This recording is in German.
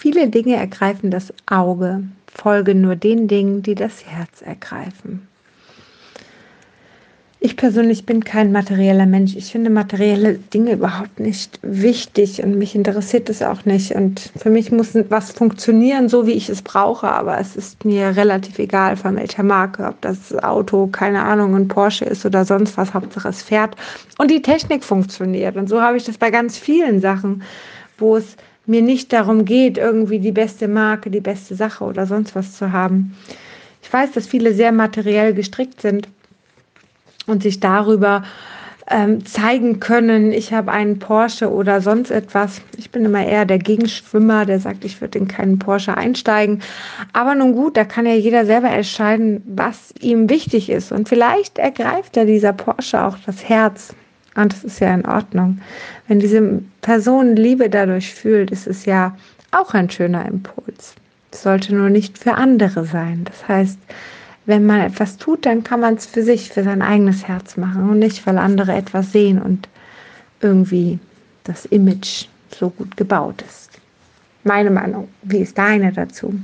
Viele Dinge ergreifen das Auge, folge nur den Dingen, die das Herz ergreifen. Ich persönlich bin kein materieller Mensch. Ich finde materielle Dinge überhaupt nicht wichtig und mich interessiert es auch nicht. Und für mich muss was funktionieren, so wie ich es brauche, aber es ist mir relativ egal, von welcher Marke, ob das Auto, keine Ahnung, ein Porsche ist oder sonst was, Hauptsache es fährt und die Technik funktioniert. Und so habe ich das bei ganz vielen Sachen, wo es mir nicht darum geht, irgendwie die beste Marke, die beste Sache oder sonst was zu haben. Ich weiß, dass viele sehr materiell gestrickt sind und sich darüber ähm, zeigen können, ich habe einen Porsche oder sonst etwas. Ich bin immer eher der Gegenschwimmer, der sagt, ich würde in keinen Porsche einsteigen. Aber nun gut, da kann ja jeder selber entscheiden, was ihm wichtig ist. Und vielleicht ergreift ja dieser Porsche auch das Herz. Und das ist ja in Ordnung. Wenn diese Person Liebe dadurch fühlt, ist es ja auch ein schöner Impuls. Es sollte nur nicht für andere sein. Das heißt, wenn man etwas tut, dann kann man es für sich, für sein eigenes Herz machen und nicht, weil andere etwas sehen und irgendwie das Image so gut gebaut ist. Meine Meinung. Wie ist deine dazu?